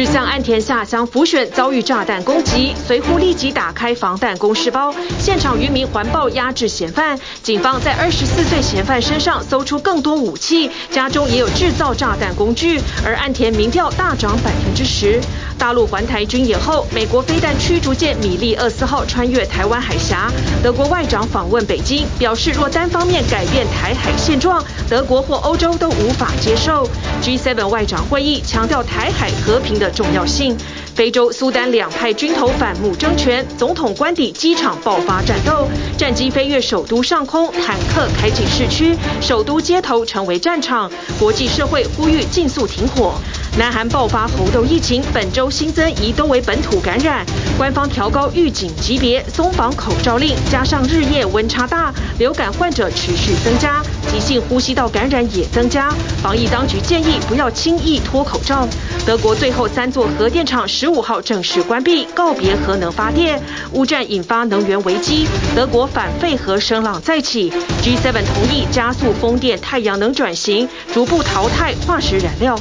日向岸田下乡浮选遭遇炸弹攻击，随护立即打开防弹公事包，现场渔民环抱压制嫌犯。警方在二十四岁嫌犯身上搜出更多武器，家中也有制造炸弹工具。而岸田民调大涨百分之十。大陆环台军演后，美国飞弹驱逐舰米利厄斯号穿越台湾海峡。德国外长访问北京，表示若单方面改变台海现状，德国或欧洲都无法接受。G7 外长会议强调台海和平的重要性。非洲苏丹两派军头反目争权，总统官邸机场爆发战斗，战机飞越首都上空，坦克开进市区，首都街头成为战场。国际社会呼吁尽速停火。南韩爆发猴痘疫情，本周新增一都为本土感染，官方调高预警级别，松绑口罩令，加上日夜温差大，流感患者持续增加，急性呼吸道感染也增加。防疫当局建议不要轻易脱口罩。德国最后三座核电厂十五号正式关闭，告别核能发电。乌战引发能源危机，德国反废核声浪再起。G7 同意加速风电、太阳能转型，逐步淘汰化石燃料。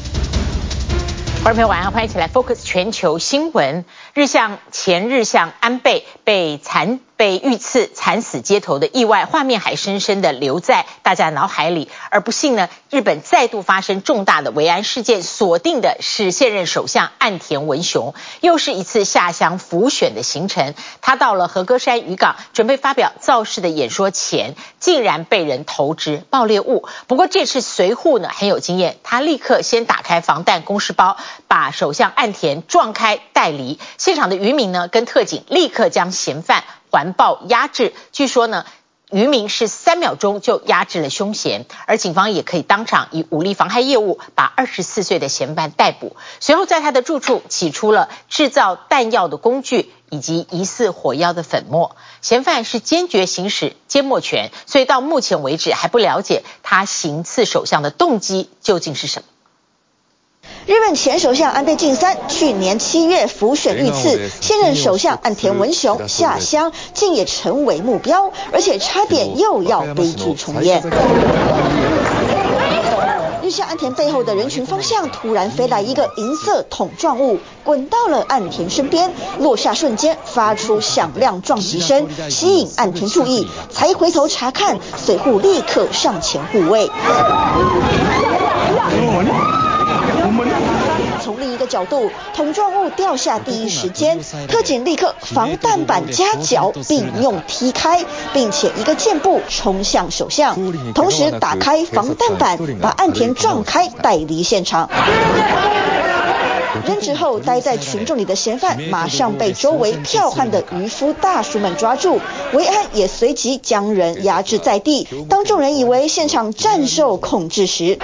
观众朋友晚上好，欢迎一起来 Focus 全球新闻。日向前日向安倍被残。被遇刺惨死街头的意外画面还深深地留在大家脑海里，而不幸呢，日本再度发生重大的维安事件，锁定的是现任首相岸田文雄，又是一次下乡浮选的行程。他到了和歌山渔港，准备发表造势的演说前，竟然被人投掷爆裂物。不过这次随扈呢很有经验，他立刻先打开防弹公事包，把首相岸田撞开带离。现场的渔民呢跟特警立刻将嫌犯。环抱压制，据说呢，渔民是三秒钟就压制了凶嫌，而警方也可以当场以武力妨害业务把二十四岁的嫌犯逮捕。随后在他的住处起出了制造弹药的工具以及疑似火药的粉末。嫌犯是坚决行使缄默权，所以到目前为止还不了解他行刺首相的动机究竟是什么。日本前首相安倍晋三去年七月浮选遇刺，现任首相岸田文雄下乡竟也成为目标，而且差点又要悲剧重演。日向岸田背后的人群方向突然飞来一个银色桶状物，滚到了岸田身边，落下瞬间发出响亮撞击声，吸引岸田注意，才回头查看，随后立刻上前护卫。从另一个角度，桶状物掉下第一时间，特警立刻防弹板夹脚并用踢开，并且一个箭步冲向首相，同时打开防弹板，把岸田撞开带离现场。扔之后，待在群众里的嫌犯马上被周围剽悍的渔夫大叔们抓住，维安也随即将人压制在地。当众人以为现场战受控制时，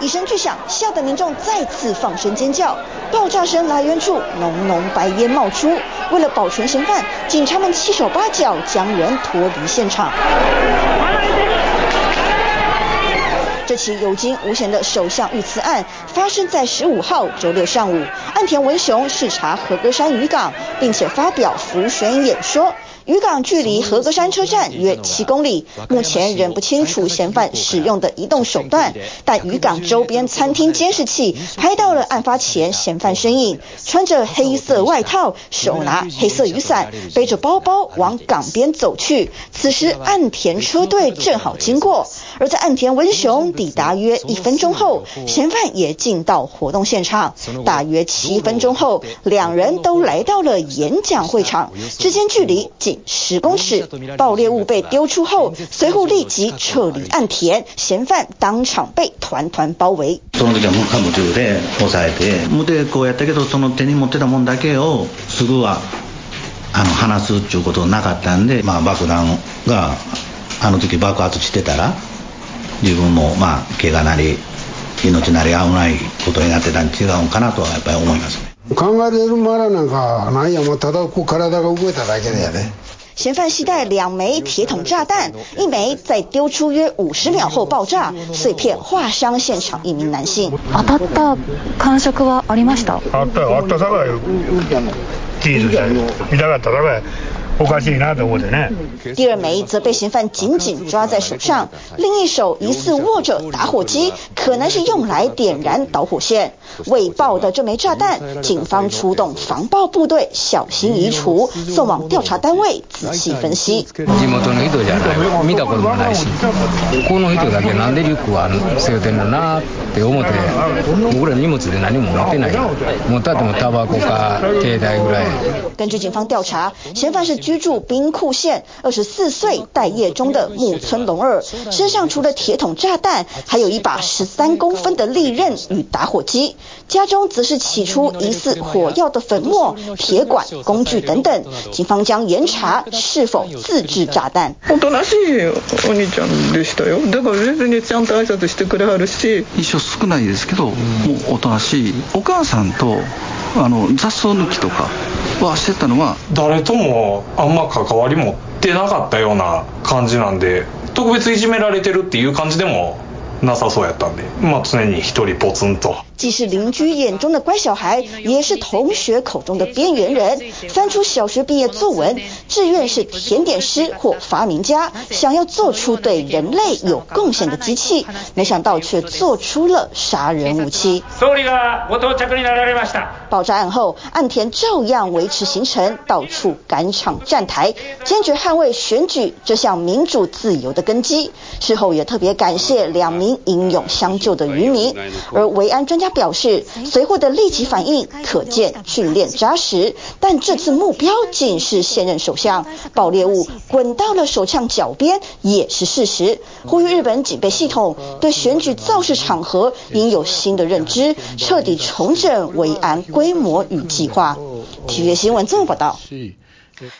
一声巨响，吓得民众再次放声尖叫。爆炸声来源处，浓浓白烟冒出。为了保全嫌犯，警察们七手八脚将人脱离现场。这起有惊无险的首相遇刺案发生在十五号周六上午，岸田文雄视察和歌山渔港，并且发表浮选演说。渔港距离和歌山车站约七公里，目前仍不清楚嫌犯使用的移动手段，但渔港周边餐厅监视器拍到了案发前嫌犯身影，穿着黑色外套，手拿黑色雨伞，背着包包往港边走去。此时岸田车队正好经过，而在岸田文雄抵达约一分钟后，嫌犯也进到活动现场。大约七分钟后，两人都来到了演讲会场，之间距离十公尺，爆裂物被丢出后，随扈立即撤离岸田，嫌犯当场被团团包围。その时は无我梦中で押さえて、无抵抗やったけど、その手に持ってたもんだけをすぐはあの离すっていうことなかったんで、まあ爆弹があの时爆発してたら、自分もまあ怪我なり命なり危ないことになってたん违うかなとはやっぱり思いますね。考えれるまらなんかないやもただこう体が动いただけでやね。嫌犯携带两枚铁桶炸弹，一枚在丢出约五十秒后爆炸，碎片划伤现场一名男性。当たった感触はありました？あったよ、あったさかい。チーズ见たかったさかい。 第二枚则被嫌犯紧紧抓在手上，另一手疑似握着打火机，可能是用来点燃导火线。未爆的这枚炸弹，警方出动防爆部队小心移除，送往调查单位仔细分析。根据警方调查，嫌犯是居住兵库县，二十四岁待业中的木村隆二，身上除了铁桶炸弹，还有一把十三公分的利刃与打火机，家中则是起出疑似火药的粉末、铁管、工具等等。警方将严查是否自制炸弹。おとなしいお兄ちゃんでしたよ。だから别にちゃんと挨拶してくれはるし。印象少ないですけど、もうおとなしい。お母さんと あの雑草抜きとかはしてたのは。誰ともあんま関わり持ってなかったような感じなんで、特別いじめられてるっていう感じでもなさそうやったんで、まあ常に一人ポツンと。既是邻居眼中的乖小孩，也是同学口中的边缘人。翻出小学毕业作文，志愿是甜点师或发明家，想要做出对人类有贡献的机器，没想到却做出了杀人武器。爆炸案后，岸田照样维持行程，到处赶场站台，坚决捍卫选举这项民主自由的根基。事后也特别感谢两名英勇相救的渔民，而维安专家。表示随后的立即反应可见训练扎实，但这次目标竟是现任首相，爆裂物滚到了首相脚边也是事实。呼吁日本警备系统对选举造势场合应有新的认知，彻底重整维安规模与计划。体育新闻综合报道。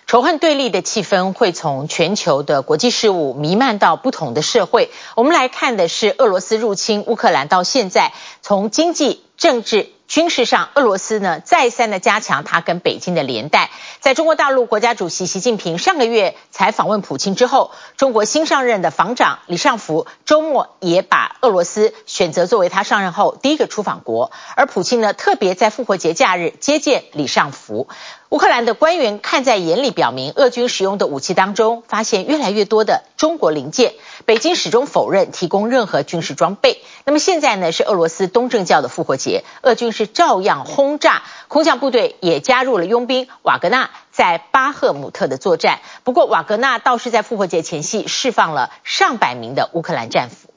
仇恨对立的气氛会从全球的国际事务弥漫到不同的社会。我们来看的是俄罗斯入侵乌克兰到现在，从经济、政治、军事上，俄罗斯呢再三的加强它跟北京的连带。在中国大陆国家主席习近平上个月才访问普京之后，中国新上任的防长李尚福周末也把俄罗斯选择作为他上任后第一个出访国，而普京呢特别在复活节假日接见李尚福。乌克兰的官员看在眼里，表明俄军使用的武器当中发现越来越多的中国零件。北京始终否认提供任何军事装备。那么现在呢，是俄罗斯东正教的复活节，俄军是照样轰炸，空降部队也加入了佣兵瓦格纳在巴赫姆特的作战。不过瓦格纳倒是在复活节前夕释放了上百名的乌克兰战俘。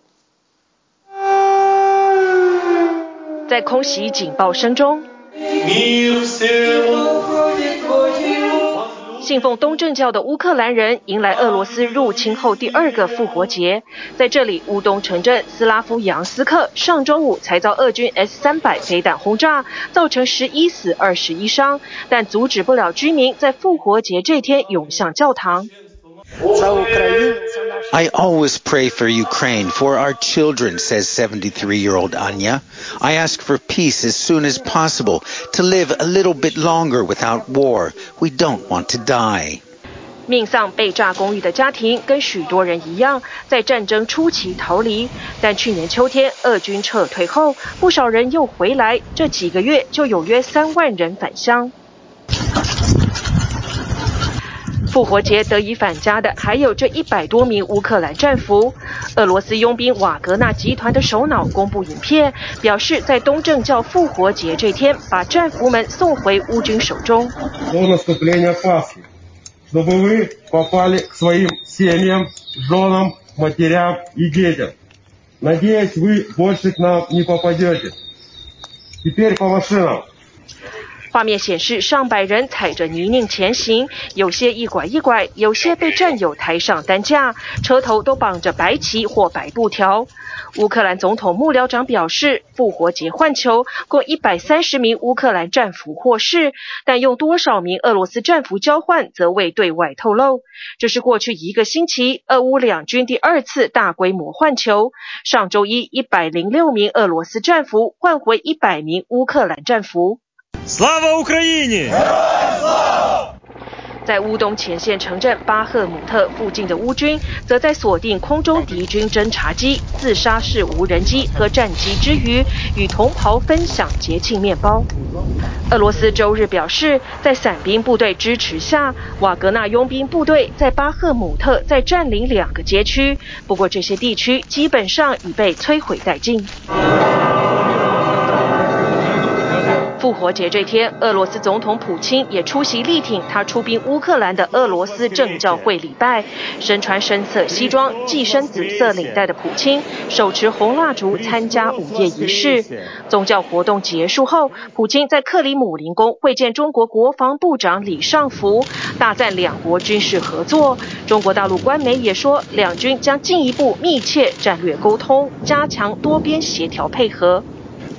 在空袭警报声中。信奉东正教的乌克兰人迎来俄罗斯入侵后第二个复活节。在这里，乌东城镇斯拉夫扬斯克上周五才遭俄军 S 三百飞弹轰炸，造成十一死二十一伤，但阻止不了居民在复活节这天涌向教堂。I always pray for Ukraine, for our children, says 73-year-old Anya. I ask for peace as soon as possible, to live a little bit longer without war. We don't want to die. 命丧被炸公寓的家庭跟许多人一样，在战争初期逃离，但去年秋天俄军撤退后，不少人又回来，这几个月就有约三万人返乡。 复活节得以返家的还有这一百多名乌克兰战俘。俄罗斯佣兵瓦格纳集团的首脑公布影片，表示在东正教复活节这天，把战俘们送回乌军手中。画面显示，上百人踩着泥泞前行，有些一拐一拐，有些被战友抬上担架，车头都绑着白旗或白布条。乌克兰总统幕僚长表示，复活节换球，共一百三十名乌克兰战俘获释，但用多少名俄罗斯战俘交换，则未对外透露。这是过去一个星期，俄乌两军第二次大规模换球。上周一，一百零六名俄罗斯战俘换回一百名乌克兰战俘。在乌东前线城镇巴赫姆特附近的乌军，则在锁定空中敌军侦察机、自杀式无人机和战机之余，与同袍分享节庆面包。俄罗斯周日表示，在伞兵部队支持下，瓦格纳佣兵部队在巴赫姆特再占领两个街区，不过这些地区基本上已被摧毁殆尽。复活节这天，俄罗斯总统普京也出席力挺他出兵乌克兰的俄罗斯正教会礼拜。身穿深色西装、系身紫色领带的普京，手持红蜡烛参加午夜仪式。宗教活动结束后，普京在克里姆林宫会见中国国防部长李尚福，大赞两国军事合作。中国大陆官媒也说，两军将进一步密切战略沟通，加强多边协调配合。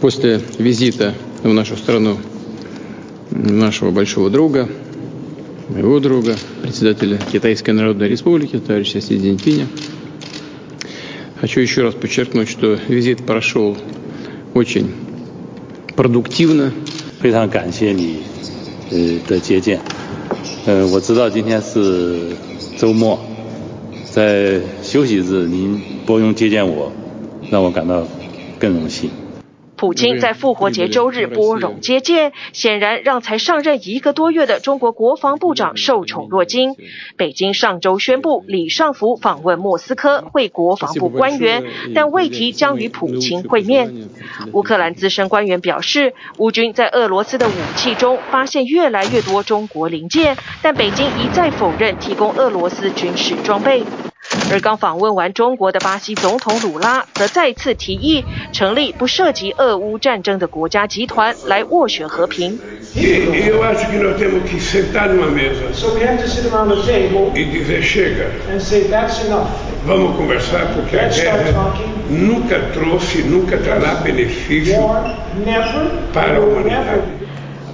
в нашу страну нашего большого друга, моего друга, председателя Китайской Народной Республики, товарища Си Цзиньпиня. Хочу еще раз подчеркнуть, что визит прошел очень продуктивно. 非常感谢你呃的接见。呃，我知道今天是周末，在休息日您拨冗接见我，让我感到更荣幸。 普京在复活节周日拨冗接见，显然让才上任一个多月的中国国防部长受宠若惊。北京上周宣布李尚福访问莫斯科会国防部官员，但未提将与普京会面。乌克兰资深官员表示，乌军在俄罗斯的武器中发现越来越多中国零件，但北京一再否认提供俄罗斯军事装备。而刚访问完中国的巴西总统鲁拉，则再次提议成立不涉及俄乌战争的国家集团来斡旋和平。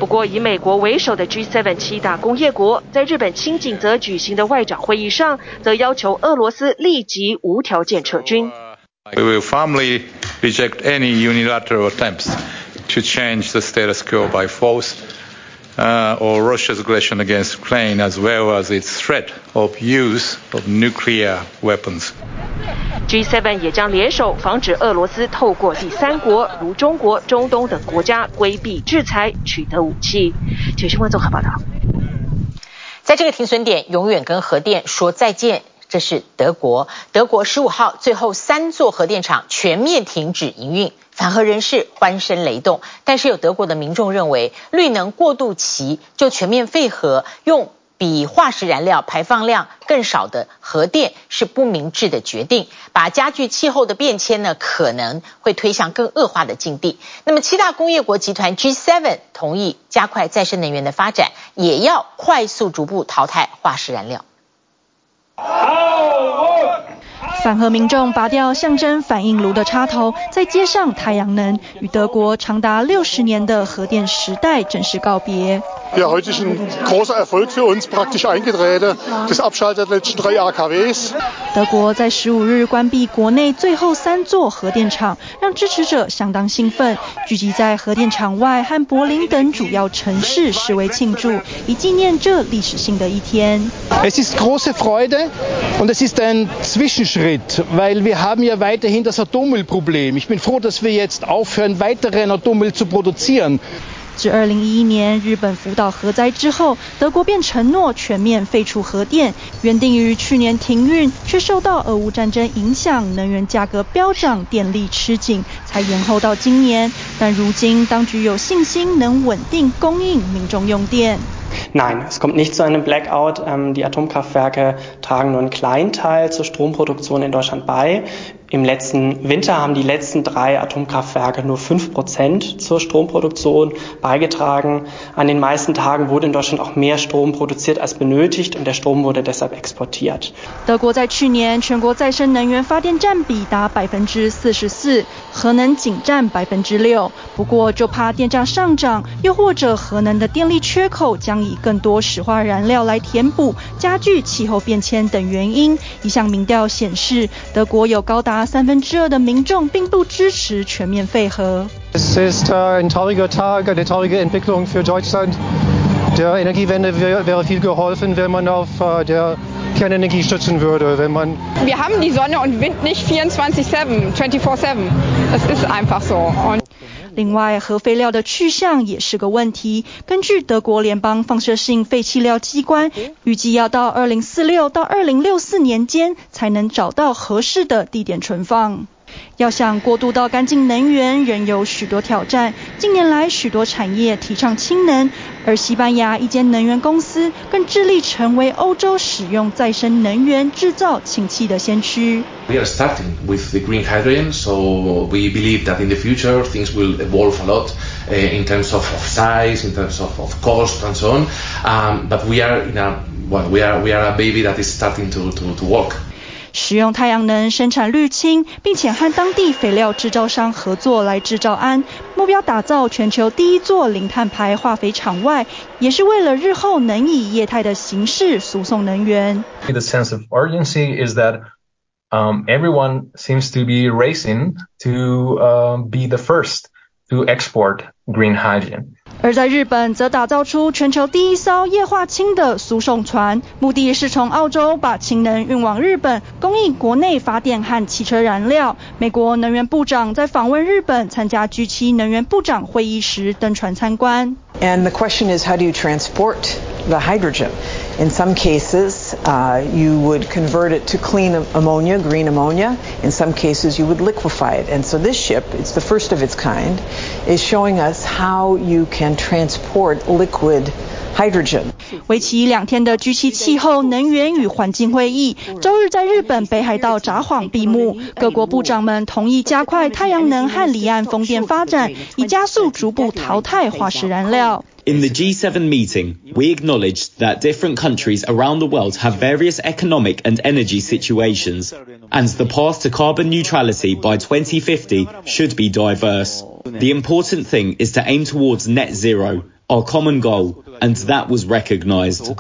不过，以美国为首的 G7 七大工业国在日本清井泽举行的外长会议上，则要求俄罗斯立即无条件撤军。We will firmly reject any unilateral attempts to change the status quo by force, or Russia's aggression against Ukraine, as well as its threat of use of nuclear weapons. G7 也将联手防止俄罗斯透过第三国如中国、中东等国家规避制裁，取得武器。请新闻综合报道。在这个停损点，永远跟核电说再见。这是德国，德国十五号最后三座核电厂全面停止营运，反核人士欢声雷动。但是有德国的民众认为，绿能过渡期就全面废核，用比化石燃料排放量更少的核电是不明智的决定，把加剧气候的变迁呢，可能会推向更恶化的境地。那么七大工业国集团 G7 同意加快再生能源的发展，也要快速逐步淘汰化石燃料。反核民众拔掉象征反应炉的插头，在接上太阳能，与德国长达六十年的核电时代正式告别。Ja, heute ist ein großer Erfolg für uns, praktisch eingedreht, das Abschalten der letzten drei AKWs. 德国在十五日关闭国内最后三座核电厂，让支持者相当兴奋，聚集在核电厂外和柏林等主要城市示威庆祝，以纪念这历史性的一天。Es ist große Freude und es ist ein Zwischenschritt, weil wir haben ja weiterhin das Atommüllproblem. Ich bin froh, dass wir jetzt aufhören, weiteren Atommüll zu produzieren. 自二零一一年日本福岛核灾之后，德国便承诺全面废除核电，原定于去年停运，却受到俄乌战争影响，能源价格飙涨，电力吃紧，才延后到今年。但如今当局有信心能稳定供应民众用电。Nein, es kommt nicht zu einem Blackout. Die Atomkraftwerke tragen nur einen kleinen Teil zur Stromproduktion in Deutschland bei. Im letzten Winter haben die letzten drei Atomkraftwerke nur fünf Prozent zur Stromproduktion beigetragen. An den meisten Tagen wurde in Deutschland auch mehr Strom produziert als benötigt und der Strom wurde deshalb exportiert. 德国在去年全国再生能源发电占比达百分之四十四，核能仅占百分之六。不过就怕电价上涨，又或者核能的电力缺口将以更多石化燃料来填补，加剧气候变迁等原因。一项民调显示，德国有高达 三分之二的民众并不支持全面废核。Es ist ein trauriger Tag, eine traurige Entwicklung für Deutschland. Der Energiewende wäre viel geholfen, wenn man auf der Kernenergie stützen würde, wenn man Wir haben die Sonne und Wind nicht 24/7, 24/7. Das ist einfach so. Und 另外，核废料的去向也是个问题。根据德国联邦放射性废弃料机关，预计要到二零四六到二零六四年间才能找到合适的地点存放。要想过渡到干净能源，仍有许多挑战。近年来，许多产业提倡氢能，而西班牙一间能源公司更致力成为欧洲使用再生能源制造氢气的先驱。We are starting with the green hydrogen, so we believe that in the future things will evolve a lot uh, in terms of, of size, in terms of, of cost, and so on. Um, but we are in a well, we are we are a baby that is starting to to, to walk. 使用太阳能生产绿氢，并且和当地肥料制造商合作来制造氨，目标打造全球第一座零碳排化肥厂外，也是为了日后能以液态的形式输送能源。The sense of urgency is that um, everyone seems to be racing to uh, be the first to export green hydrogen. 而在日本，则打造出全球第一艘液化氢的输送船，目的是从澳洲把氢能运往日本，供应国内发电和汽车燃料。美国能源部长在访问日本参加 G7 能源部长会议时登船参观。And the question is, how do you transport the hydrogen? In some cases, uh, you would convert it to clean ammonia, green ammonia. In some cases, you would liquefy it. And so this ship, it's the first of its kind, is showing us how you can can transport liquid hydrogen. 为期两天的 G7 气候、能源与环境会议，周日在日本北海道札幌闭幕。各国部长们同意加快太阳能和离岸风电发展，以加速逐步淘汰化石燃料。In the G7 meeting, we acknowledged that different countries around the world have various economic and energy situations, and the path to carbon neutrality by 2050 should be diverse. The important thing is to aim towards net zero, our common goal, and that was recognized.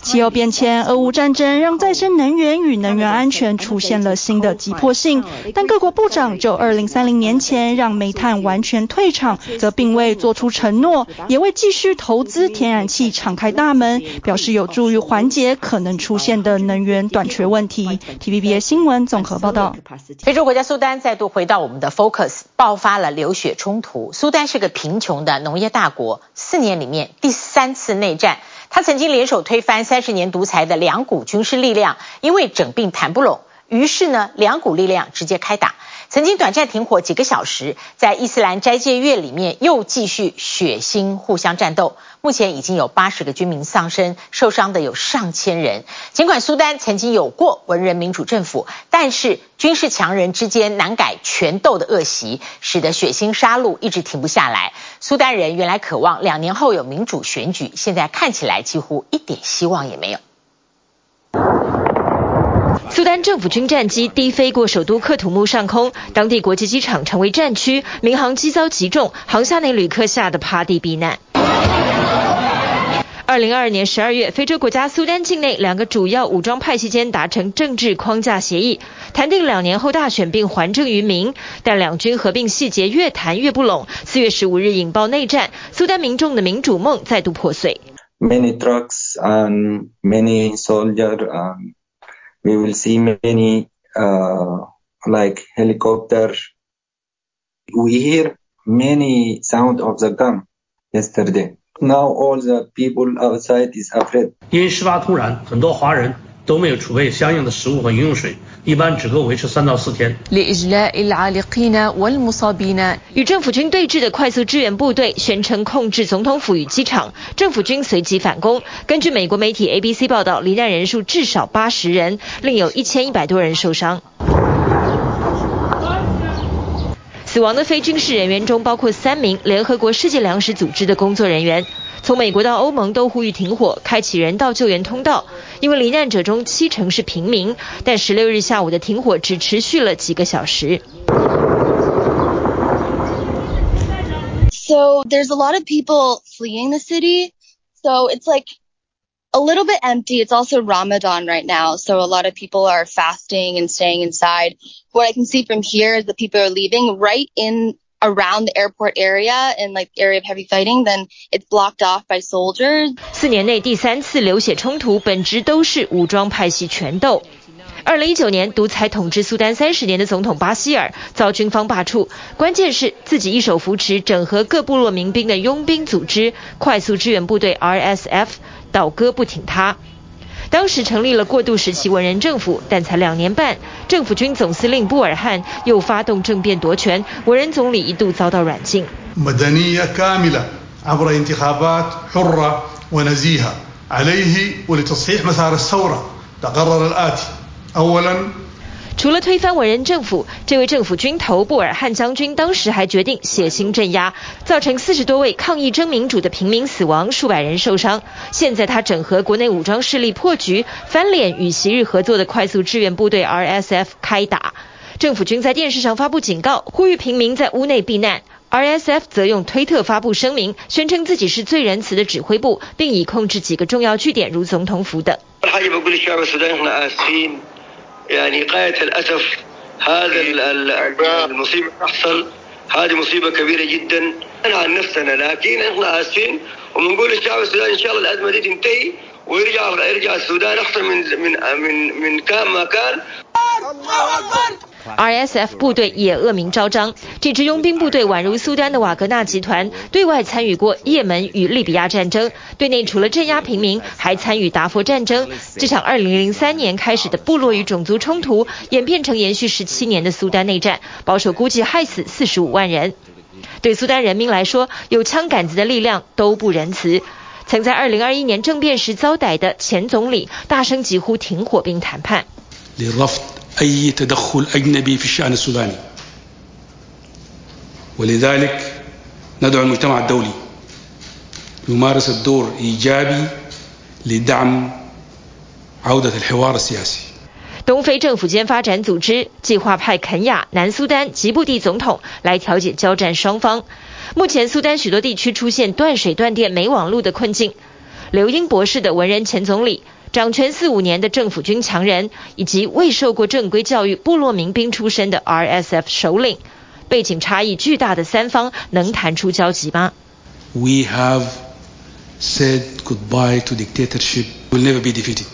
气候变迁、俄乌战争让再生能源与能源安全出现了新的急迫性，但各国部长就2030年前让煤炭完全退场，则并未做出承诺，也未继续投资天然气敞开大门，表示有助于缓解可能出现的能源短缺问题。TVBS 新闻综合报道。非洲国家苏丹再度回到我们的 focus，爆发了流血冲突。苏丹是个贫穷的农业大国，四年里面第三次内战，他曾经联手推翻三十年独裁的两股军事力量，因为整并谈不拢，于是呢，两股力量直接开打。曾经短暂停火几个小时，在伊斯兰斋戒月里面又继续血腥互相战斗。目前已经有八十个军民丧生，受伤的有上千人。尽管苏丹曾经有过文人民主政府，但是军事强人之间难改权斗的恶习，使得血腥杀戮一直停不下来。苏丹人原来渴望两年后有民主选举，现在看起来几乎一点希望也没有。苏丹政府军战机低飞过首都克土木上空，当地国际机场成为战区，民航机遭击中，航厦内旅客吓得趴地避难。二零二二年十二月，非洲国家苏丹境内两个主要武装派系间达成政治框架协议，谈定两年后大选并还政于民，但两军合并细节越谈越不拢。四月十五日引爆内战，苏丹民众的民主梦再度破碎。Many trucks and many soldiers. We will see many, uh, like helicopters. We hear many sound of the gun yesterday. Now all the people outside is afraid. 因事发突然，很多华人都没有储备相应的食物和饮用水，一般只够维持三到四天。与政府军对峙的快速支援部队宣称控制总统府与机场，政府军随即反攻。根据美国媒体 ABC 报道，罹难人数至少八十人，另有一千一百多人受伤。死亡的非军事人员中包括三名联合国世界粮食组织的工作人员。从美国到欧盟都呼吁停火，开启人道救援通道。因为罹难者中七成是平民，但十六日下午的停火只持续了几个小时。So there's a lot of people fleeing the city, so it's like a little bit empty. It's also Ramadan right now, so a lot of people are fasting and staying inside. What I can see from here is that people are leaving right in around the airport area and like the area of heavy fighting, then it's blocked off by soldiers. 四年内第三次流血冲突，本质都是武装派系权斗。二零一九年独裁统治苏丹三十年的总统巴希尔遭军方罢黜，关键是自己一手扶持整合各部落民兵的佣兵组织快速支援部队 RSF 倒戈不挺他。当时成立了过渡时期文人政府，但才两年半，政府军总司令布尔汉又发动政变夺权，文人总理一度遭到软禁。除了推翻文人政府，这位政府军头布尔汉将军当时还决定血腥镇压，造成四十多位抗议争民主的平民死亡，数百人受伤。现在他整合国内武装势力破局，翻脸与昔日合作的快速支援部队 RSF 开打。政府军在电视上发布警告，呼吁平民在屋内避难。RSF 则用推特发布声明，宣称自己是最仁慈的指挥部，并已控制几个重要据点，如总统府等。يعني غاية الأسف هذا إيه. المصيبة تحصل. هذه مصيبة كبيرة جدا. عن نفسنا لكن إحنا آسفين. ونقول للشعب السوداني إن شاء الله الأزمة دي تنتهي. RSF 部队也恶名昭彰，这支佣兵部队宛如苏丹的瓦格纳集团，对外参与过也门与利比亚战争，对内除了镇压平民，还参与达佛战争。这场2003年开始的部落与种族冲突，演变成延续17年的苏丹内战，保守估计害死45万人。对苏丹人民来说，有枪杆子的力量都不仁慈。曾在2021年政变时遭逮的前总理，大声疾呼停火并谈判。أي تدخل أجنبي في الشأن السوداني ولذلك ندعو المجتمع الدولي يمارس الدور إيجابي لدعم عودة الحوار السياسي 东非政府间发展组织计划派肯亚、南苏丹、吉布地总统来调解交战双方。目前苏丹许多地区出现断水断电、没网络的困境。刘英博士的文人前总理。掌权四五年的政府军强人，以及未受过正规教育部落民兵出身的 RSF 首领，背景差异巨大的三方能谈出交集吗？We have said goodbye to dictatorship. We'll never be defeated.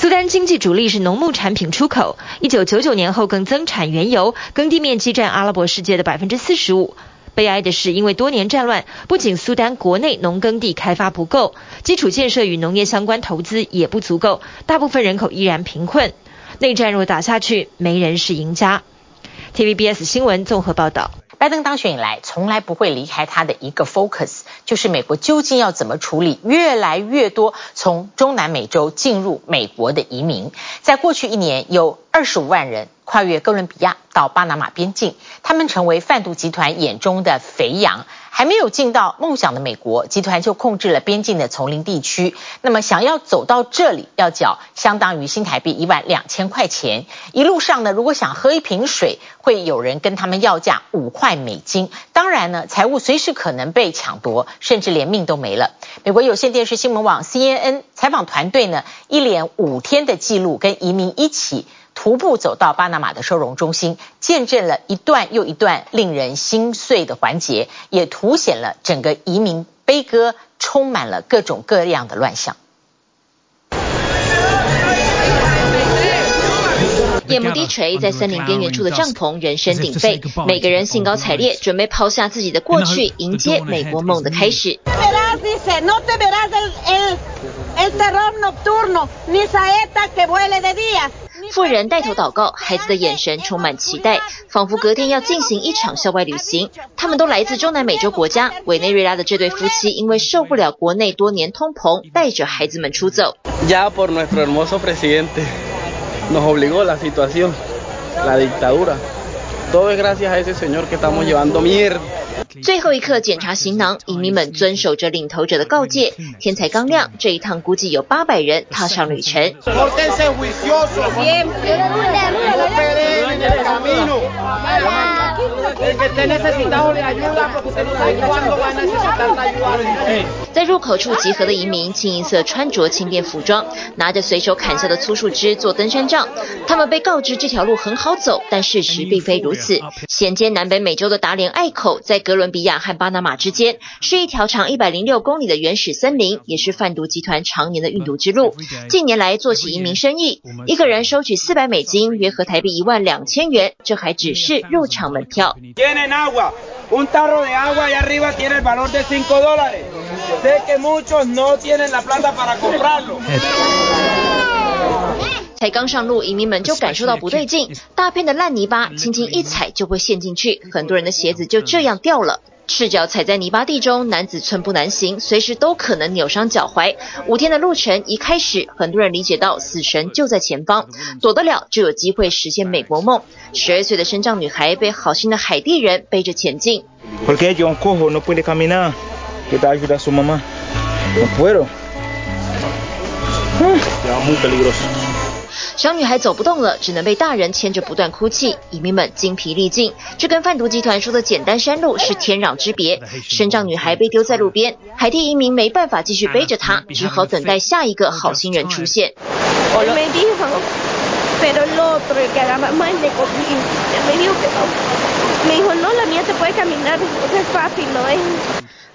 苏丹经济主力是农牧产品出口，一九九九年后更增产原油，耕地面积占阿拉伯世界的百分之四十五。悲哀的是，因为多年战乱，不仅苏丹国内农耕地开发不够，基础建设与农业相关投资也不足够，大部分人口依然贫困。内战若打下去，没人是赢家。TVBS 新闻综合报道。拜登当选以来，从来不会离开他的一个 focus，就是美国究竟要怎么处理越来越多从中南美洲进入美国的移民。在过去一年，有二十五万人跨越哥伦比亚到巴拿马边境，他们成为贩毒集团眼中的肥羊。还没有进到梦想的美国，集团就控制了边境的丛林地区。那么想要走到这里，要缴相当于新台币一万两千块钱。一路上呢，如果想喝一瓶水，会有人跟他们要价五块美金。当然呢，财物随时可能被抢夺，甚至连命都没了。美国有线电视新闻网 CNN 采访团队呢，一连五天的记录，跟移民一起。徒步走到巴拿马的收容中心，见证了一段又一段令人心碎的环节，也凸显了整个移民悲歌，充满了各种各样的乱象。夜幕低垂，在森林边缘处的帐篷，人声鼎沸，每个人兴高采烈，准备抛下自己的过去，迎接美国梦的开始。妇人带头祷告，孩子的眼神充满期待，仿佛隔天要进行一场校外旅行。他们都来自中南美洲国家。委内瑞拉的这对夫妻因为受不了国内多年通膨，带着孩子们出走。最后一刻检查行囊，移民们遵守着领头者的告诫。天才刚亮，这一趟估计有八百人踏上旅程。在入口处集合的移民清一色穿着轻便服装，拿着随手砍下的粗树枝做登山杖。他们被告知这条路很好走，但事实并非如此。衔接南北美洲的达连隘口，在哥伦比亚和巴拿马之间，是一条长一百零六公里的原始森林，也是贩毒集团常年的运毒之路。近年来做起移民生意，一个人收取四百美金，约合台币一万两千元，这还只是入场门票。Tienen agua. Un tarro de agua allá arriba tiene el valor de 5 dólares. Sé que muchos no tienen la plata para comprarlo. 才刚上路，移民们就感受到不对劲，大片的烂泥巴，轻轻一踩就会陷进去，很多人的鞋子就这样掉了。赤脚踩在泥巴地中，男子寸步难行，随时都可能扭伤脚踝。五天的路程一开始，很多人理解到死神就在前方，躲得了就有机会实现美国梦。十二岁的身障女孩被好心的海地人背着前进。小女孩走不动了，只能被大人牵着不断哭泣。移民们精疲力尽，这跟贩毒集团说的简单山路是天壤之别。身障女孩被丢在路边，海地移民没办法继续背着她，只好等待下一个好心人出现。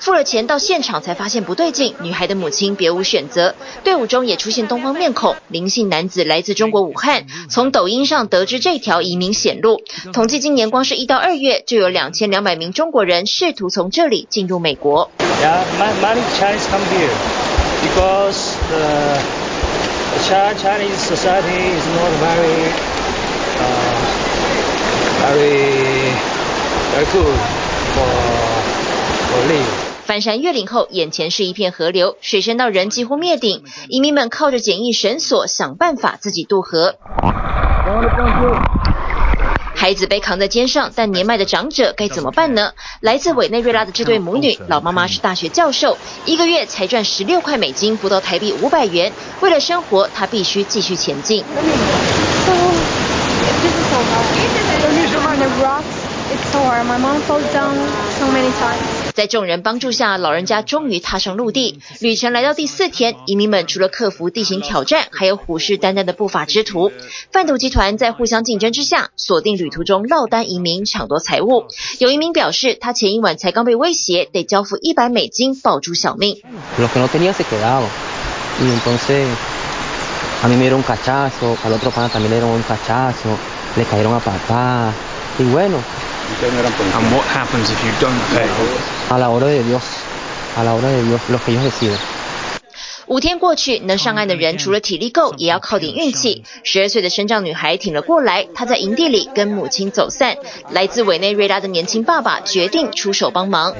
付了钱到现场才发现不对劲，女孩的母亲别无选择。队伍中也出现东方面孔，林姓男子来自中国武汉，从抖音上得知这条移民险路。统计今年光是一到二月就有两千两百名中国人试图从这里进入美国。Yeah, many Chinese come here because the Chinese society is not very, very, very good for, for live. 翻山越岭后，眼前是一片河流，水深到人几乎灭顶。移民们靠着简易绳索想办法自己渡河。孩子被扛在肩上，但年迈的长者该怎么办呢？来自委内瑞拉的这对母女，老妈妈是大学教授，一个月才赚十六块美金，不到台币五百元。为了生活，她必须继续前进。在众人帮助下，老人家终于踏上陆地。旅程来到第四天，移民们除了克服地形挑战，还有虎视眈眈的不法之徒。贩毒集团在互相竞争之下，锁定旅途中落单移民，抢夺财物。有移民表示，他前一晚才刚被威胁，得交付一百美金保住小命。五天过去，能上岸的人除了体力够，也要靠点运气。十二岁的身障女孩挺了过来，她在营地里跟母亲走散。来自委内瑞拉的年轻爸爸决定出手帮忙。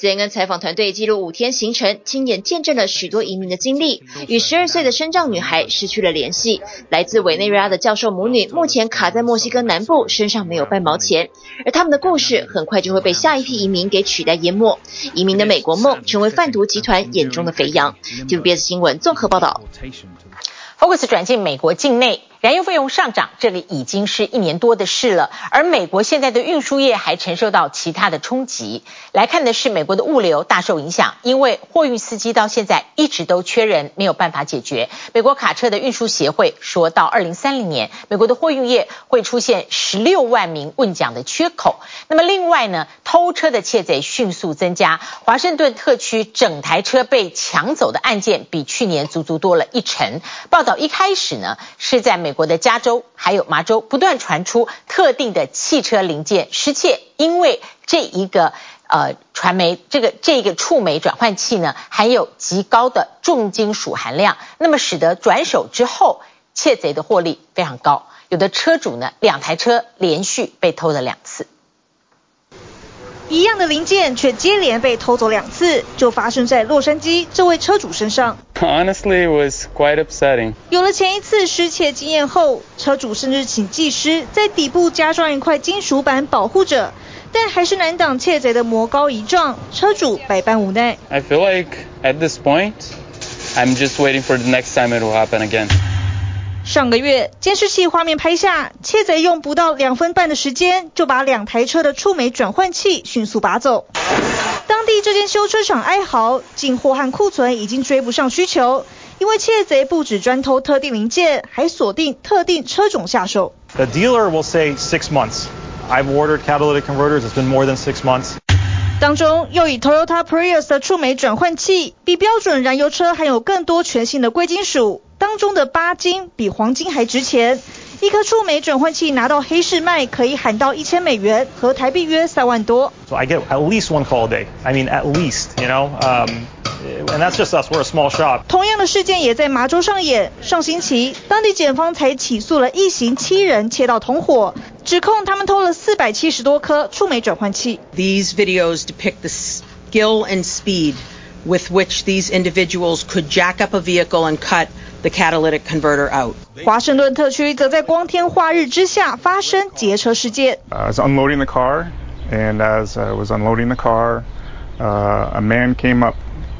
CNN 采访团队记录五天行程，亲眼见证了许多移民的经历。与十二岁的身障女孩失去了联系。来自委内瑞拉的教授母女目前卡在墨西哥南部，身上没有半毛钱。而他们的故事很快就会被下一批移民给取代淹没。移民的美国梦成为贩毒集团眼中的肥羊。TVBS 新闻综合报道。Focus 转进美国境内。燃油费用上涨，这里已经是一年多的事了。而美国现在的运输业还承受到其他的冲击。来看的是美国的物流大受影响，因为货运司机到现在一直都缺人，没有办法解决。美国卡车的运输协会说到二零三零年，美国的货运业会出现十六万名问奖的缺口。那么另外呢，偷车的窃贼迅速增加，华盛顿特区整台车被抢走的案件比去年足足多了一成。报道一开始呢，是在美。美国的加州还有麻州不断传出特定的汽车零件失窃，因为这一个呃传媒这个这个触媒转换器呢含有极高的重金属含量，那么使得转手之后窃贼的获利非常高，有的车主呢两台车连续被偷了两次。一样的零件却接连被偷走两次，就发生在洛杉矶这位车主身上。Honestly, it was quite upsetting. 有了前一次失窃经验后，车主甚至请技师在底部加装一块金属板保护着，但还是难挡窃贼的魔高一丈，车主百般无奈。I feel like at this point, I'm just waiting for the next time it will happen again. 上个月，监视器画面拍下，窃贼用不到两分半的时间，就把两台车的触媒转换器迅速拔走。当地这间修车厂哀嚎，进货和库存已经追不上需求，因为窃贼不止专偷特定零件，还锁定特定车种下手。The dealer will say six months. I've ordered catalytic converters. It's been more than six months. 当中又以 Toyota Prius 的触媒转换器，比标准燃油车含有更多全新的贵金属，当中的八金比黄金还值钱。一颗触媒转换器拿到黑市卖，可以喊到一千美元，和台币约三万多。So I get at least one call a day. I mean, at least, you know. Um, and that's just us. We're a small shop. 同样的事件也在麻州上演。上星期，当地检方才起诉了一行七人窃盗同伙。指控他们偷了四百七十多颗触媒转换器。These videos depict the skill and speed with which these individuals could jack up a vehicle and cut the catalytic converter out. 华盛顿特区则在光天化日之下发生劫车事件。I was unloading the car, and as I was unloading the car, uh, a man came up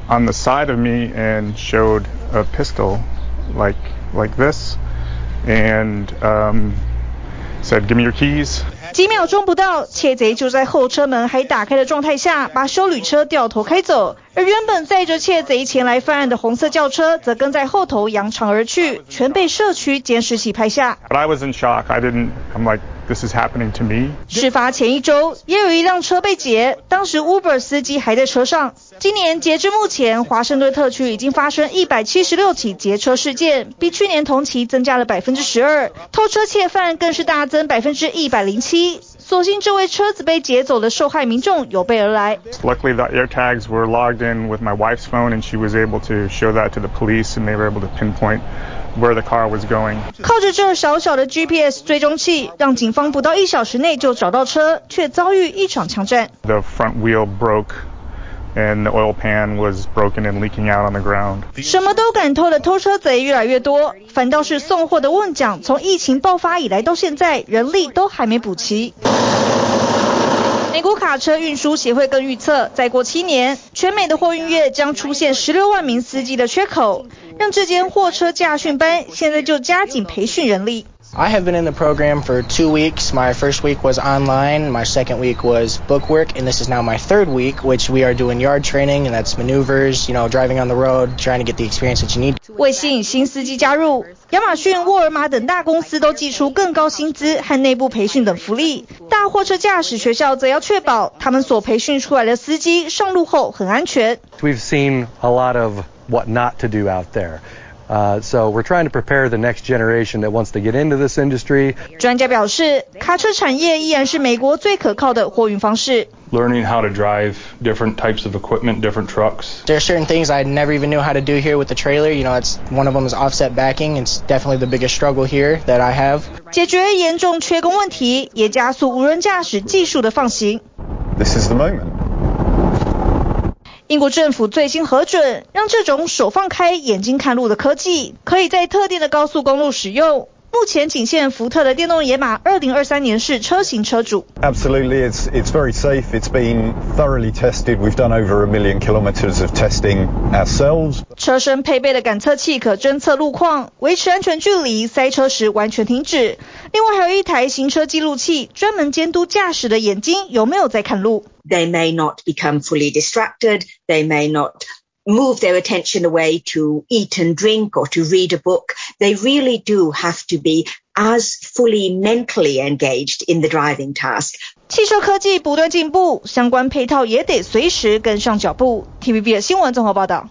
on the side of me and showed a pistol, like like this, and um. Said, "Give me your keys." 几秒钟不到，窃贼就在后车门还打开的状态下，把休旅车掉头开走。 而原本载着窃贼前来犯案的红色轿车，则跟在后头扬长而去，全被社区监视器拍下。This is happening to me. 事发前一周，也有一辆车被劫，当时 Uber 司机还在车上。今年截至目前，华盛顿特区已经发生一百七十六起劫车事件，比去年同期增加了百分之十二。偷车窃犯更是大增百分之一百零七。所幸这位车子被劫走的受害民众有备而来。Luckily, the air tags were logged in with my wife's phone, and she was able to show that to the police, and they were able to pinpoint where the car was going. 靠着这小小的 GPS 追踪器，让警方不到一小时内就找到车，却遭遇一场枪战。The front wheel broke. And the oil pan was broken and leaking out on the ground. 什么都敢偷的偷车贼越来越多，反倒是送货的问奖，从疫情爆发以来到现在，人力都还没补齐。美国卡车运输协会更预测，再过七年，全美的货运业将出现十六万名司机的缺口，让这间货车驾训班现在就加紧培训人力。I have been in the program for two weeks. My first week was online. My second week was book work. And this is now my third week, which we are doing yard training. And that's maneuvers, you know, driving on the road, trying to get the experience that you need. 为吸引新司机加入，亚马逊、沃尔玛等大公司都祭出更高薪资和内部培训等福利。大货车驾驶学校则要确保他们所培训出来的司机上路后很安全。We've seen a lot of what not to do out there. Uh, so we're trying to prepare the next generation that wants to get into this industry. 专家表示，卡车产业依然是美国最可靠的货运方式。Learning how to drive different types of equipment, different trucks. There are certain things I never even knew how to do here with the trailer. You know, it's one of them is offset backing. It's definitely the biggest struggle here that I have. 解决严重缺工问题，也加速无人驾驶技术的放行。 This is the moment. 英国政府最新核准，让这种手放开、眼睛看路的科技，可以在特定的高速公路使用。目前仅限福特的电动野马2023年式车型车主。Absolutely, it's it's very safe. It's been thoroughly tested. We've done over a million kilometers of testing ourselves. 车身配备的感测器可侦测路况，维持安全距离，塞车时完全停止。另外还有一台行车记录器，专门监督驾驶的眼睛有没有在看路。They may not become fully distracted. They may not move their attention away to eat and drink or to read a book. They really do have to be as fully mentally engaged in the driving task. 汽车科技不断进步，相关配套也得随时跟上脚步。TVB 的新闻综合报道。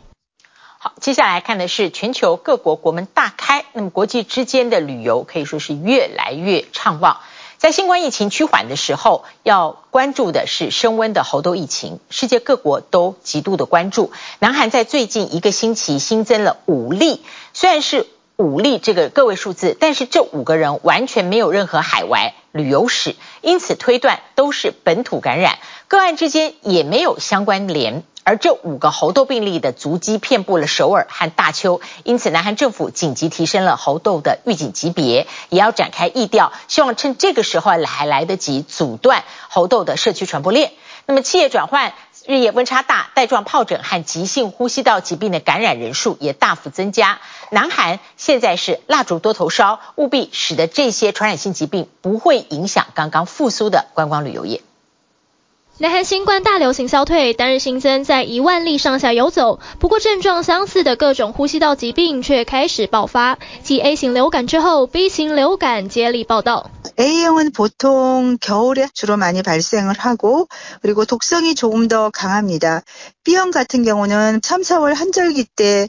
好，接下来看的是全球各国国门大开，那么国际之间的旅游可以说是越来越畅旺。在新冠疫情趋缓的时候，要关注的是升温的猴痘疫情，世界各国都极度的关注。南韩在最近一个星期新增了五例，虽然是五例这个个位数字，但是这五个人完全没有任何海外旅游史，因此推断都是本土感染，个案之间也没有相关联。而这五个猴痘病例的足迹遍布了首尔和大邱，因此南韩政府紧急提升了猴痘的预警级别，也要展开疫调，希望趁这个时候还来得及阻断猴痘的社区传播链。那么企业转换日夜温差大，带状疱疹和急性呼吸道疾病的感染人数也大幅增加。南韩现在是蜡烛多头烧，务必使得这些传染性疾病不会影响刚刚复苏的观光旅游业。南韩新冠大流行消退，单日新增在一万例上下游走。不过症状相似的各种呼吸道疾病却开始爆发。继 A 型流感之后，B 型流感接力报道。A형은 보통 겨울에 주로 많이 발생을 하고 그리고 독성이 조금 더 강합니다. B형 같은 경우는 3, 4월 한절기 때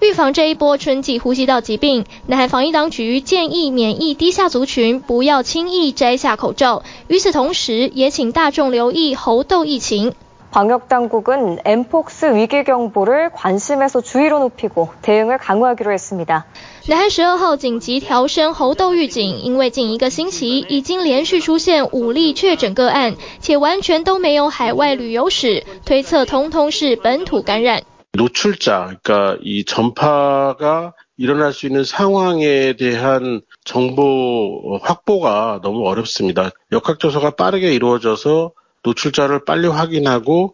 预防这一波春季呼吸道疾病，南韩防疫当局建议免疫低下族群不要轻易摘下口罩。与此同时，也请大众留意猴痘疫情。 방역당국은 엠폭스 위기 경보를 관심에서 주의로 높이고 대응을 강화하기로 했습니다. 南韩十二号紧急调升猴痘预警，因为近一个星期已经连续出现五例确诊个案，且完全都没有海外旅游史，推测通通是本土感染。 노출자, 그러니까 이 전파가 일어날 수 있는 상황에 대한 정보 확보가 너무 어렵습니다. 역학조사가 빠르게 이루어져서 노출자를 빨리 확인하고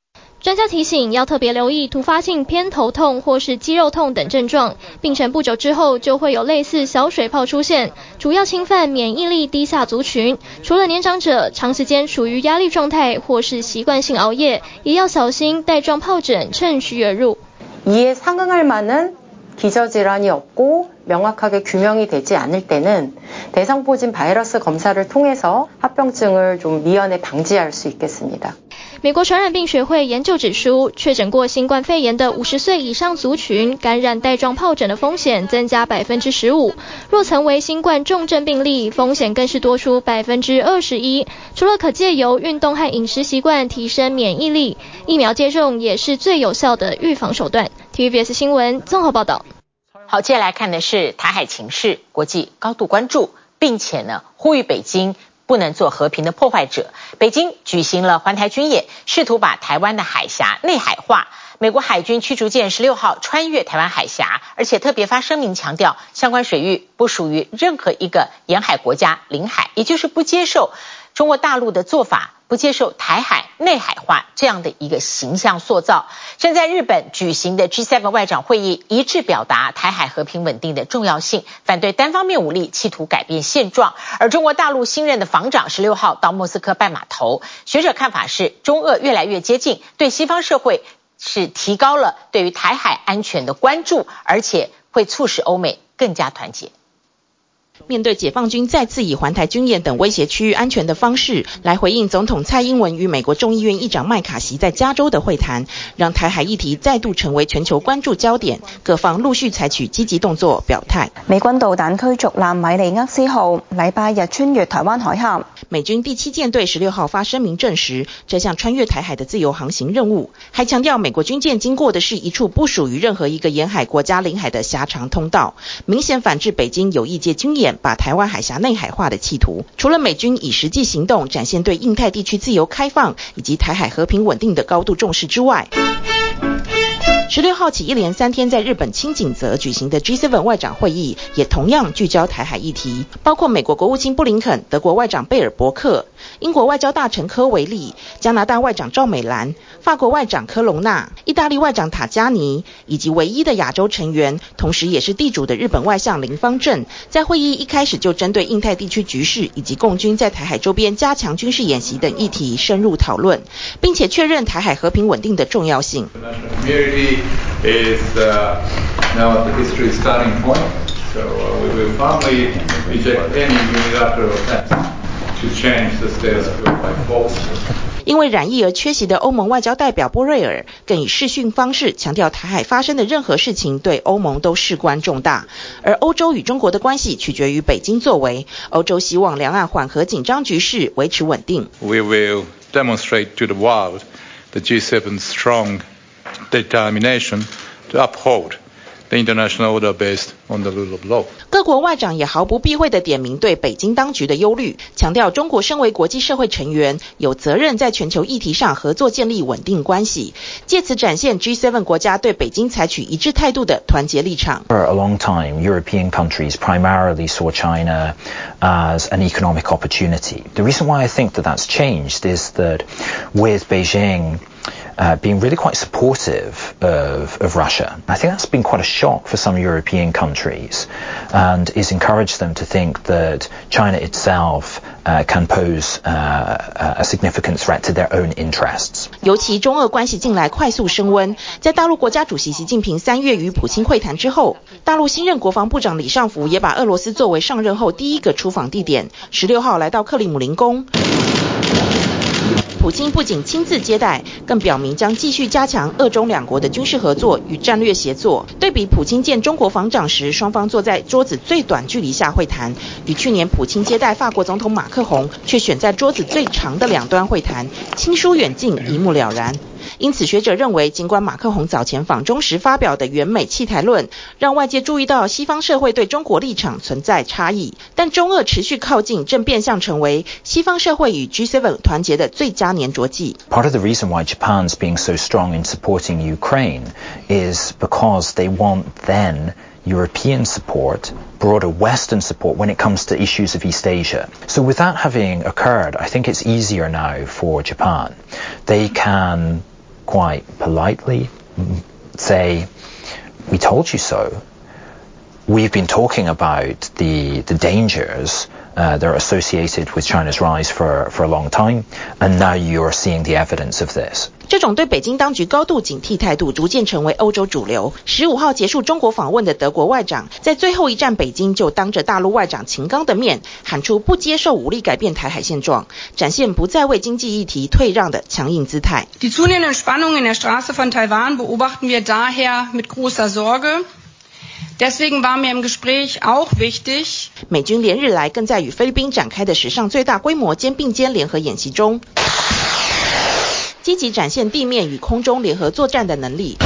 专家提醒要特别留意突发性偏头痛或是肌肉痛等症状，病程不久之后就会有类似小水泡出现，主要侵犯免疫力低下族群。除了年长者，长时间处于压力状态或是习惯性熬夜，也要小心带状疱疹趁虚而入。 이에 상응할 만한 기저질환이 없고 명확하게 규명이 되지 않을 때는 대상포진 바이러스 검사를 통해서 합병증을 좀 미연에 방지할 수 있겠습니다. 美国传染病学会研究指出，确诊过新冠肺炎的五十岁以上族群，感染带状疱疹的风险增加百分之十五。若曾为新冠重症病例，风险更是多出百分之二十一。除了可借由运动和饮食习惯提升免疫力，疫苗接种也是最有效的预防手段。TVBS 新闻综合报道。好，接下来看的是台海情势，国际高度关注，并且呢呼吁北京。不能做和平的破坏者。北京举行了环台军演，试图把台湾的海峡内海化。美国海军驱逐舰十六号穿越台湾海峡，而且特别发声明强调，相关水域不属于任何一个沿海国家领海，也就是不接受中国大陆的做法。不接受台海内海化这样的一个形象塑造。正在日本举行的 G7 外长会议一致表达台海和平稳定的重要性，反对单方面武力企图改变现状。而中国大陆新任的防长十六号到莫斯科拜码头，学者看法是中俄越来越接近，对西方社会是提高了对于台海安全的关注，而且会促使欧美更加团结。面对解放军再次以环台军演等威胁区域安全的方式来回应总统蔡英文与美国众议院议长麦卡锡在加州的会谈，让台海议题再度成为全球关注焦点。各方陆续采取积极动作表态。美军导弹驱逐舰米利厄斯号礼拜日穿越台湾海峡。美军第七舰队十六号发声明证实这项穿越台海的自由航行任务，还强调美国军舰经过的是一处不属于任何一个沿海国家领海的狭长通道，明显反制北京有意借军演。把台湾海峡内海化的企图，除了美军以实际行动展现对印太地区自由开放以及台海和平稳定的高度重视之外，十六号起一连三天在日本青井泽举行的 G7 外长会议，也同样聚焦台海议题，包括美国国务卿布林肯、德国外长贝尔伯克、英国外交大臣科维利、加拿大外长赵美兰、法国外长科隆纳、意大利外长塔加尼，以及唯一的亚洲成员，同时也是地主的日本外相林芳正，在会议一开始就针对印太地区局势以及共军在台海周边加强军事演习等议题深入讨论，并且确认台海和平稳定的重要性。is now at the history starting point, so we will firmly reject any unilateral attempt to change the status quo by force. 因为染疫而缺席的欧盟外交代表波瑞尔更以视讯方式强调，台海发生的任何事情对欧盟都事关重大，而欧洲与中国的关系取决于北京作为。欧洲希望两岸缓和紧张局势，维持稳定。We will demonstrate to the world the G7's strong determination to uphold the international order based on the rule of law. 各国外长也毫不避讳地点名对北京当局的忧虑，强调中国身为国际社会成员，有责任在全球议题上合作建立稳定关系，借此展现 G7 国家对北京采取一致态度的团结立场。For a long time, European countries primarily saw China as an economic opportunity. The reason why I think that that's changed is that with Beijing Uh, being really quite supportive of, of Russia. I think that's been quite a shock for some European countries and has encouraged them to think that China itself uh, can pose uh, a significant threat to their own interests. 尤其中俄关系近来快速升温，在大陆国家主席习近平三月与普京会谈之后，大陆新任国防部长李尚福也把俄罗斯作为上任后第一个出访地点，十六号来到克里姆林宫。 普京不仅亲自接待，更表明将继续加强俄中两国的军事合作与战略协作。对比普京见中国防长时，双方坐在桌子最短距离下会谈，与去年普京接待法国总统马克宏却选在桌子最长的两端会谈，亲疏远近一目了然。因此，学者认为，尽管马克宏早前访中时发表的援美弃台论，让外界注意到西方社会对中国立场存在差异，但中俄持续靠近，正变相成为西方社会与 G7 团结的最佳粘着剂。Part of the reason why Japan's being so strong in supporting Ukraine is because they want then European support, broader Western support when it comes to issues of East Asia. So with that having occurred, I think it's easier now for Japan. They can quite politely say, we told you so. We've been talking about the, the dangers uh, are associated with China's rise for, for a long time, and now you're seeing the evidence of this. 这种对北京当局高度警惕态度，逐渐成为欧洲主流。十五号结束中国访问的德国外长，在最后一站北京，就当着大陆外长秦刚的面，喊出不接受武力改变台海现状，展现不再为经济议题退让的强硬姿态。Die zunehmenden Spannungen in der Straße von Taiwan beobachten wir daher mit großer Sorge. Deswegen war mir im Gespräch auch wichtig. 美军连日来更在与菲律宾展开的史上最大规模肩并肩联合演习中。积极展现地面与空中联合作战的能力，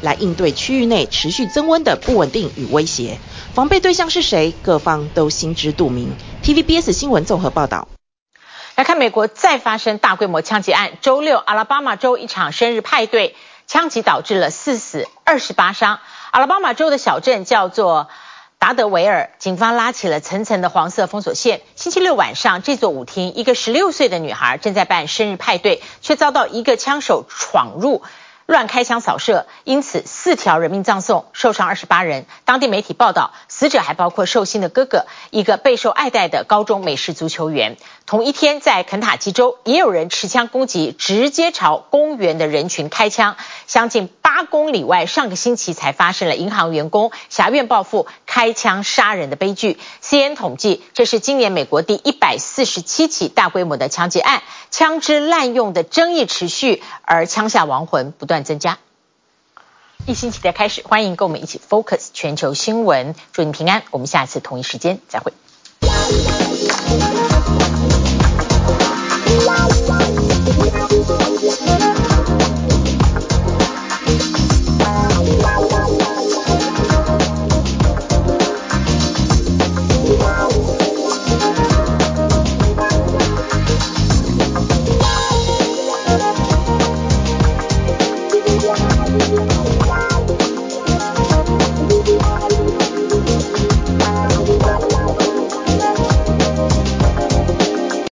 来应对区域内持续增温的不稳定与威胁。防备对象是谁？各方都心知肚明。TVBS 新闻综合报道。来看美国再发生大规模枪击案，周六阿拉巴马州一场生日派对。枪击导致了四死二十八伤。阿拉巴马州的小镇叫做达德维尔，警方拉起了层层的黄色封锁线。星期六晚上，这座舞厅，一个十六岁的女孩正在办生日派对，却遭到一个枪手闯入。乱开枪扫射，因此四条人命葬送，受伤二十八人。当地媒体报道，死者还包括寿星的哥哥，一个备受爱戴的高中美式足球员。同一天，在肯塔基州，也有人持枪攻击，直接朝公园的人群开枪。将近八公里外，上个星期才发生了银行员工挟怨报复、开枪杀人的悲剧。CN 统计，这是今年美国第一百四十七起大规模的枪击案，枪支滥用的争议持续，而枪下亡魂不断不断增加，一星期的开始。欢迎跟我们一起 focus 全球新闻，祝你平安。我们下次同一时间再会。